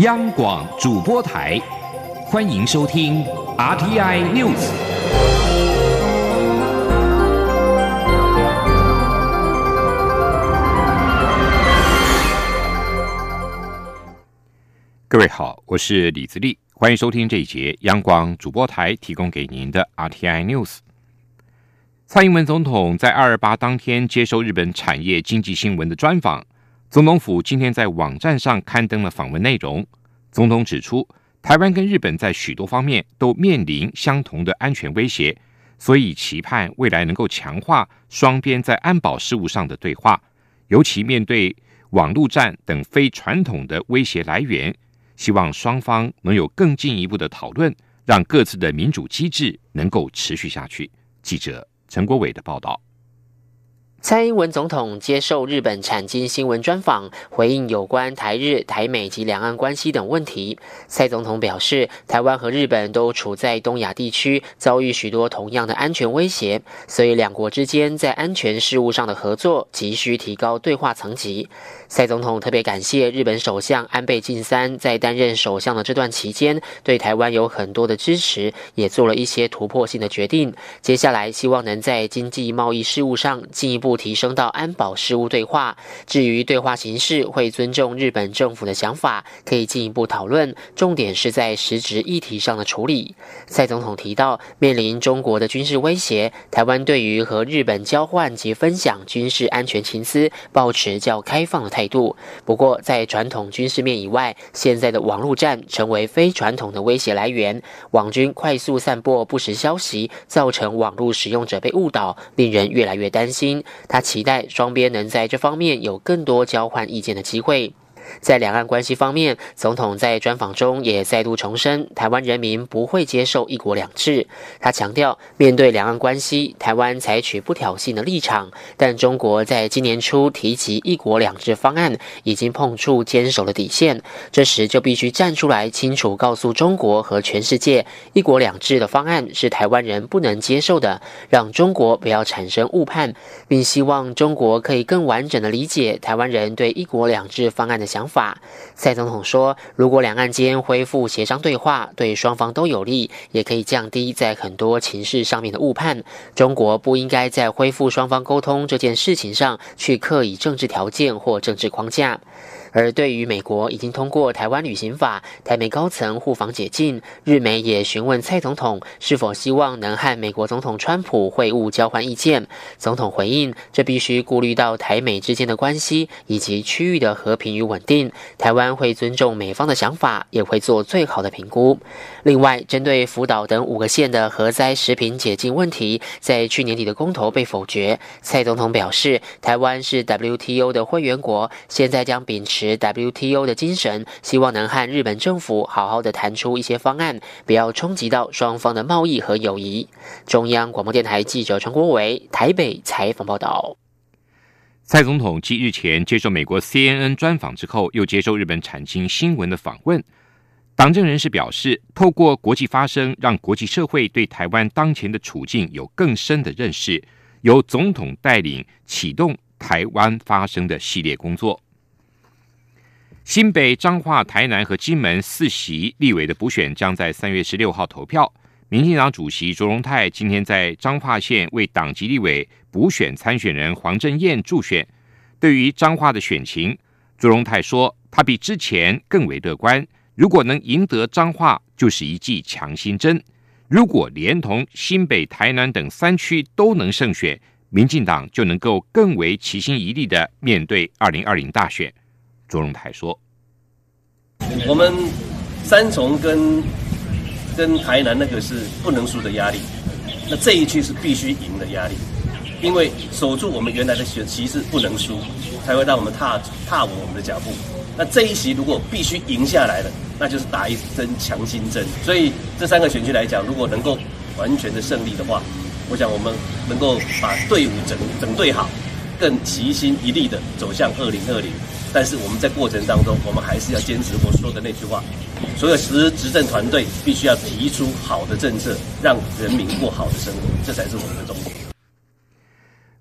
央广主播台，欢迎收听 RTI News。各位好，我是李自立，欢迎收听这一节央广主播台提供给您的 RTI News。蔡英文总统在二二八当天接受日本产业经济新闻的专访。总统府今天在网站上刊登了访问内容。总统指出，台湾跟日本在许多方面都面临相同的安全威胁，所以期盼未来能够强化双边在安保事务上的对话，尤其面对网络战等非传统的威胁来源，希望双方能有更进一步的讨论，让各自的民主机制能够持续下去。记者陈国伟的报道。蔡英文总统接受日本产经新闻专访，回应有关台日、台美及两岸关系等问题。蔡总统表示，台湾和日本都处在东亚地区，遭遇许多同样的安全威胁，所以两国之间在安全事务上的合作急需提高对话层级。蔡总统特别感谢日本首相安倍晋三在担任首相的这段期间，对台湾有很多的支持，也做了一些突破性的决定。接下来希望能在经济贸易事务上进一步提升到安保事务对话。至于对话形式，会尊重日本政府的想法，可以进一步讨论。重点是在实质议题上的处理。蔡总统提到，面临中国的军事威胁，台湾对于和日本交换及分享军事安全情资，保持较开放的态。态度。不过，在传统军事面以外，现在的网络战成为非传统的威胁来源。网军快速散播不实消息，造成网络使用者被误导，令人越来越担心。他期待双边能在这方面有更多交换意见的机会。在两岸关系方面，总统在专访中也再度重申，台湾人民不会接受一国两制。他强调，面对两岸关系，台湾采取不挑衅的立场，但中国在今年初提及一国两制方案，已经碰触坚守的底线，这时就必须站出来，清楚告诉中国和全世界，一国两制的方案是台湾人不能接受的，让中国不要产生误判，并希望中国可以更完整的理解台湾人对一国两制方案的想。想法，蔡总统说，如果两岸间恢复协商对话，对双方都有利，也可以降低在很多情势上面的误判。中国不应该在恢复双方沟通这件事情上去刻意政治条件或政治框架。而对于美国已经通过台湾旅行法，台美高层互访解禁，日媒也询问蔡总统是否希望能和美国总统川普会晤交换意见。总统回应，这必须顾虑到台美之间的关系以及区域的和平与稳定。台湾会尊重美方的想法，也会做最好的评估。另外，针对福岛等五个县的核灾食品解禁问题，在去年底的公投被否决。蔡总统表示，台湾是 WTO 的会员国，现在将秉持。持 WTO 的精神，希望能和日本政府好好的谈出一些方案，不要冲击到双方的贸易和友谊。中央广播电台记者陈国伟台北采访报道。蔡总统继日前接受美国 CNN 专访之后，又接受日本产经新闻的访问。党政人士表示，透过国际发声，让国际社会对台湾当前的处境有更深的认识。由总统带领启动台湾发声的系列工作。新北、彰化、台南和金门四席立委的补选将在三月十六号投票。民进党主席卓荣泰今天在彰化县为党籍立委补选参选人黄正燕助选。对于彰化的选情，卓荣泰说，他比之前更为乐观。如果能赢得彰化，就是一剂强心针；如果连同新北、台南等三区都能胜选，民进党就能够更为齐心一力的面对二零二零大选。卓荣泰说：“我们三重跟跟台南那个是不能输的压力，那这一区是必须赢的压力，因为守住我们原来的选旗是不能输，才会让我们踏踏稳我们的脚步。那这一席如果必须赢下来了，那就是打一针强心针。所以这三个选区来讲，如果能够完全的胜利的话，我想我们能够把队伍整整队好，更齐心一力的走向二零二零。”但是我们在过程当中，我们还是要坚持我说的那句话：，所有执执政团队必须要提出好的政策，让人民过好的生活，这才是我们的重点。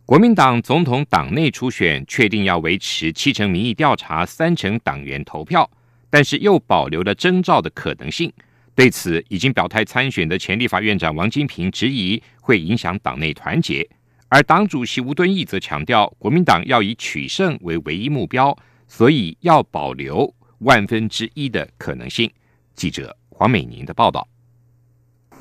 国民党总统党内初选确定要维持七成民意调查，三成党员投票，但是又保留了征召的可能性。对此，已经表态参选的前立法院长王金平质疑会影响党内团结，而党主席吴敦义则强调，国民党要以取胜为唯一目标，所以要保留万分之一的可能性。记者黄美宁的报道。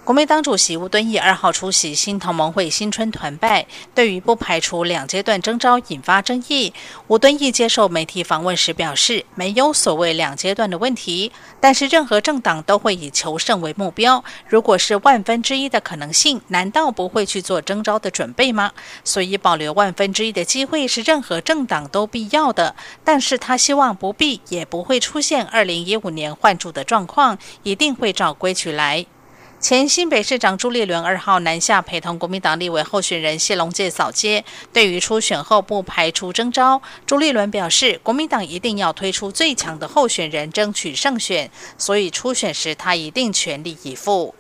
国民党主席吴敦义二号出席新同盟会新春团拜，对于不排除两阶段征召引发争议。吴敦义接受媒体访问时表示，没有所谓两阶段的问题，但是任何政党都会以求胜为目标。如果是万分之一的可能性，难道不会去做征召的准备吗？所以保留万分之一的机会是任何政党都必要的。但是他希望不必也不会出现二零一五年换柱的状况，一定会照规矩来。前新北市长朱立伦二号南下陪同国民党立委候选人谢龙介扫街。对于初选后不排除征召，朱立伦表示，国民党一定要推出最强的候选人，争取胜选，所以初选时他一定全力以赴。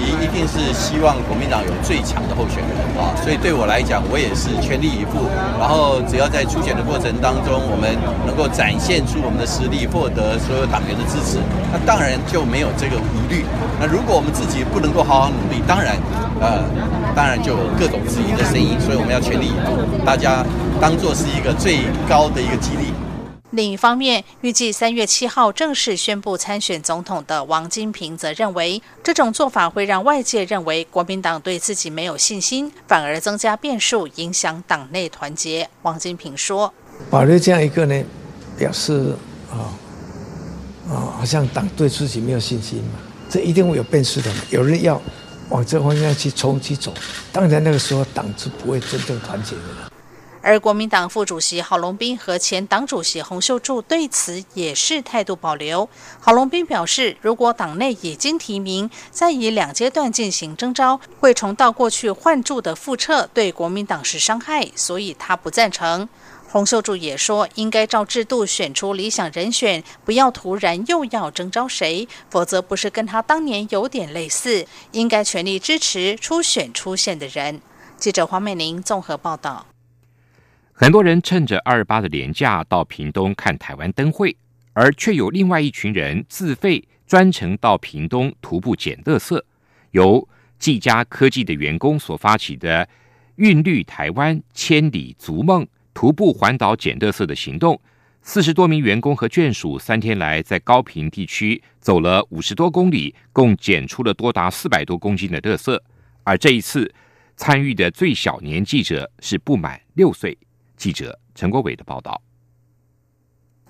一定是希望国民党有最强的候选人啊，所以对我来讲，我也是全力以赴。然后只要在初选的过程当中，我们能够展现出我们的实力，获得所有党员的支持，那当然就没有这个疑虑。那如果我们自己不能够好好努力，当然，呃，当然就有各种质疑的声音。所以我们要全力以赴，大家当做是一个最高的一个激励。另一方面，预计三月七号正式宣布参选总统的王金平则认为，这种做法会让外界认为国民党对自己没有信心，反而增加变数，影响党内团结。王金平说：“保留这样一个呢，表示啊啊，好像党对自己没有信心嘛，这一定会有变数的。有人要往这方向去冲去走，当然那个时候党是不会真正团结的。”而国民党副主席郝龙斌和前党主席洪秀柱对此也是态度保留。郝龙斌表示，如果党内已经提名，再以两阶段进行征召，会重蹈过去换柱的覆辙，对国民党是伤害，所以他不赞成。洪秀柱也说，应该照制度选出理想人选，不要突然又要征召谁，否则不是跟他当年有点类似。应该全力支持初选出现的人。记者黄美玲综合报道。很多人趁着二八的廉假到屏东看台湾灯会，而却有另外一群人自费专程到屏东徒步捡垃圾。由技嘉科技的员工所发起的“韵律台湾千里逐梦”徒步环岛捡垃圾的行动，四十多名员工和眷属三天来在高屏地区走了五十多公里，共捡出了多达四百多公斤的垃圾。而这一次参与的最小年记者是不满六岁。记者陈国伟的报道。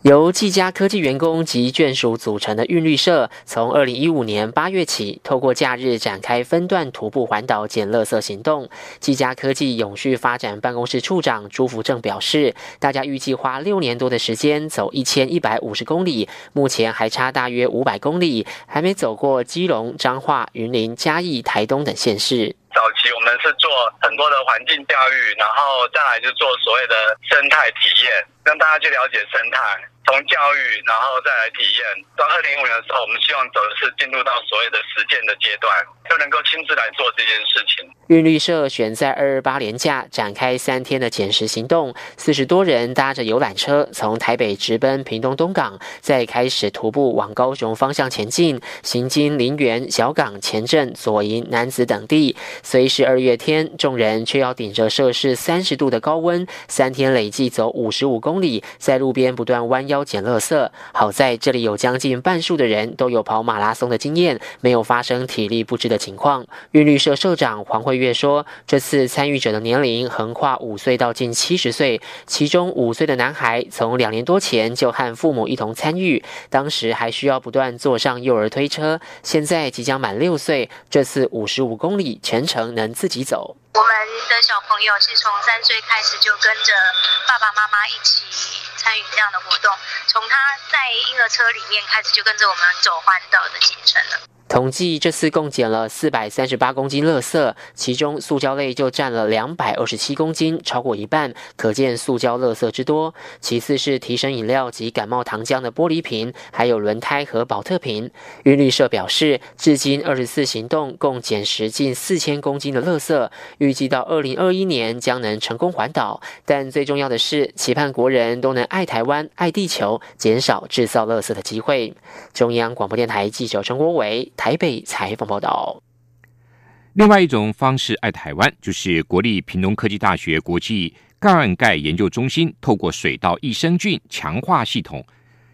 由技嘉科技员工及眷属组成的韵律社，从二零一五年八月起，透过假日展开分段徒步环岛捡垃圾行动。技嘉科技永续发展办公室处长朱福正表示，大家预计花六年多的时间走一千一百五十公里，目前还差大约五百公里，还没走过基隆、彰化、云林、嘉义、台东等县市。早期我们是做很多的环境教育，然后再来就做所谓的生态体验，让大家去了解生态。从教育，然后再来体验。到二零一五年的时候，我们希望走的是进入到所谓的实践的阶段，就能够亲自来做这件事情。韵律社选在二二八连假展开三天的捡拾行动，四十多人搭着游览车从台北直奔屏东东港，再开始徒步往高雄方向前进，行经林园、小港、前镇、左营、南子等地。虽是二月天，众人却要顶着摄氏三十度的高温，三天累计走五十五公里，在路边不断弯腰捡垃圾。好在这里有将近半数的人都有跑马拉松的经验，没有发生体力不支的情况。韵律社社长黄慧。月说，这次参与者的年龄横跨五岁到近七十岁，其中五岁的男孩从两年多前就和父母一同参与，当时还需要不断坐上幼儿推车，现在即将满六岁，这次五十五公里全程能自己走。的小朋友是从三岁开始就跟着爸爸妈妈一起参与这样的活动，从他在婴儿车里面开始就跟着我们走环岛的行程了。统计这次共捡了四百三十八公斤垃圾，其中塑胶类就占了两百二十七公斤，超过一半，可见塑胶垃圾之多。其次是提神饮料及感冒糖浆的玻璃瓶，还有轮胎和保特瓶。运绿社表示，至今二十四行动共捡拾近四千公斤的垃圾，预计到二零二一年将能成功环岛。但最重要的是，期盼国人都能爱台湾、爱地球，减少制造垃圾的机会。中央广播电台记者陈国伟。台北采访报道。另外一种方式爱台湾，就是国立屏东科技大学国际灌溉研究中心透过水稻益生菌强化系统，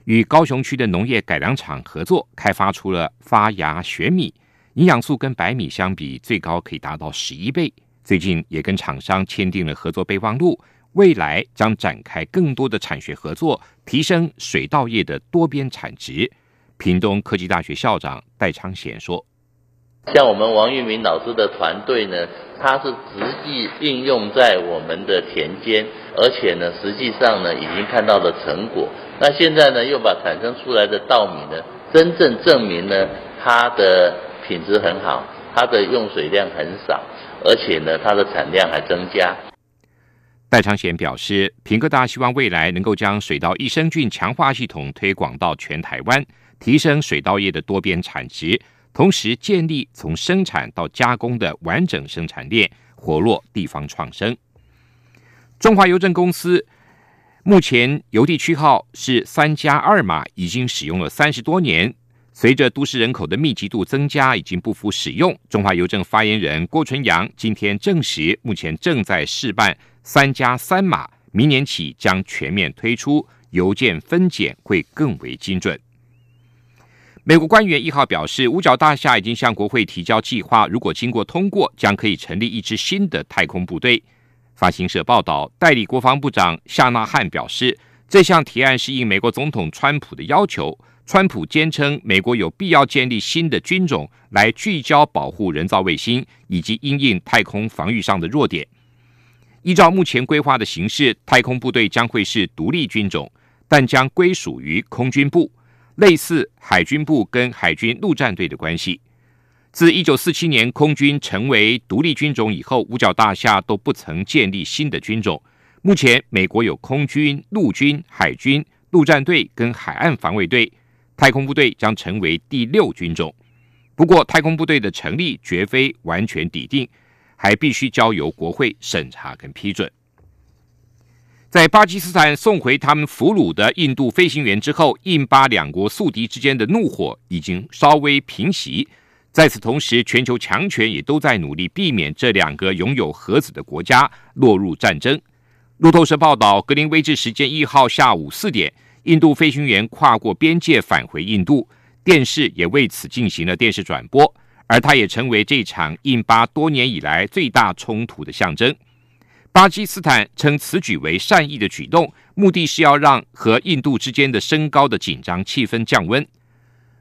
与高雄区的农业改良场合作，开发出了发芽学米，营养素跟白米相比，最高可以达到十一倍。最近也跟厂商签订了合作备忘录，未来将展开更多的产学合作，提升水稻业的多边产值。屏东科技大学校长戴昌贤说：“像我们王玉明老师的团队呢，他是直际应用在我们的田间，而且呢，实际上呢，已经看到了成果。那现在呢，又把产生出来的稻米呢，真正证明呢，它的品质很好，它的用水量很少，而且呢，它的产量还增加。”戴昌贤表示，平科大希望未来能够将水稻益生菌强化系统推广到全台湾。提升水稻业的多边产值，同时建立从生产到加工的完整生产链，活络地方创生。中华邮政公司目前邮递区号是三加二码，已经使用了三十多年。随着都市人口的密集度增加，已经不复使用。中华邮政发言人郭纯阳今天证实，目前正在试办三加三码，明年起将全面推出，邮件分拣会更为精准。美国官员一号表示，五角大厦已经向国会提交计划，如果经过通过，将可以成立一支新的太空部队。发行社报道，代理国防部长夏纳汉表示，这项提案是应美国总统川普的要求。川普坚称，美国有必要建立新的军种来聚焦保护人造卫星以及因应太空防御上的弱点。依照目前规划的形式，太空部队将会是独立军种，但将归属于空军部。类似海军部跟海军陆战队的关系。自一九四七年空军成为独立军种以后，五角大厦都不曾建立新的军种。目前，美国有空军、陆军、海军、陆战队跟海岸防卫队，太空部队将成为第六军种。不过，太空部队的成立绝非完全抵定，还必须交由国会审查跟批准。在巴基斯坦送回他们俘虏的印度飞行员之后，印巴两国宿敌之间的怒火已经稍微平息。在此同时，全球强权也都在努力避免这两个拥有核子的国家落入战争。路透社报道，格林威治时间一号下午四点，印度飞行员跨过边界返回印度，电视也为此进行了电视转播，而他也成为这场印巴多年以来最大冲突的象征。巴基斯坦称此举为善意的举动，目的是要让和印度之间的升高的紧张气氛降温。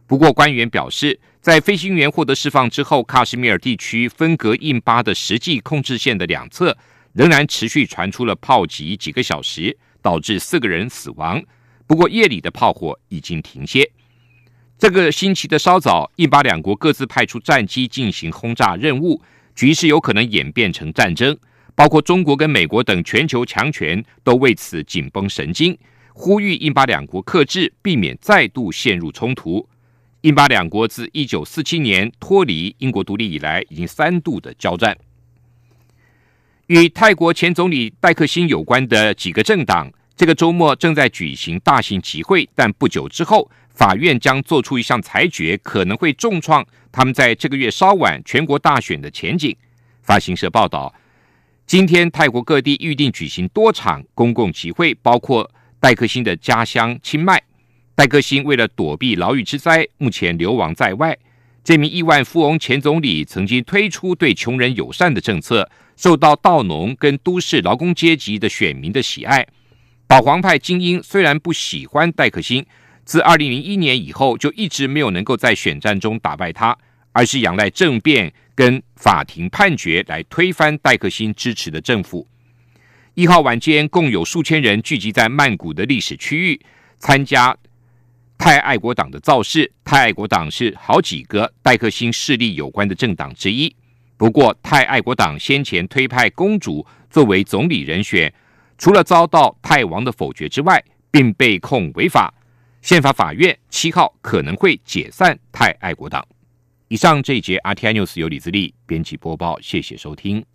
不过，官员表示，在飞行员获得释放之后，喀什米尔地区分隔印巴的实际控制线的两侧仍然持续传出了炮击，几个小时导致四个人死亡。不过，夜里的炮火已经停歇。这个星期的稍早，印巴两国各自派出战机进行轰炸任务，局势有可能演变成战争。包括中国跟美国等全球强权都为此紧绷神经，呼吁印巴两国克制，避免再度陷入冲突。印巴两国自一九四七年脱离英国独立以来，已经三度的交战。与泰国前总理戴克辛有关的几个政党，这个周末正在举行大型集会，但不久之后，法院将做出一项裁决，可能会重创他们在这个月稍晚全国大选的前景。发行社报道。今天，泰国各地预定举行多场公共集会，包括戴克星的家乡清迈。戴克星为了躲避牢狱之灾，目前流亡在外。这名亿万富翁前总理曾经推出对穷人友善的政策，受到稻农跟都市劳工阶级的选民的喜爱。保皇派精英虽然不喜欢戴克星，自二零零一年以后就一直没有能够在选战中打败他，而是仰赖政变。跟法庭判决来推翻戴克辛支持的政府。一号晚间，共有数千人聚集在曼谷的历史区域，参加泰爱国党的造势。泰爱国党是好几个戴克星势力有关的政党之一。不过，泰爱国党先前推派公主作为总理人选，除了遭到泰王的否决之外，并被控违法。宪法法院七号可能会解散泰爱国党。以上这一节 RTI News 由李自力编辑播报，谢谢收听。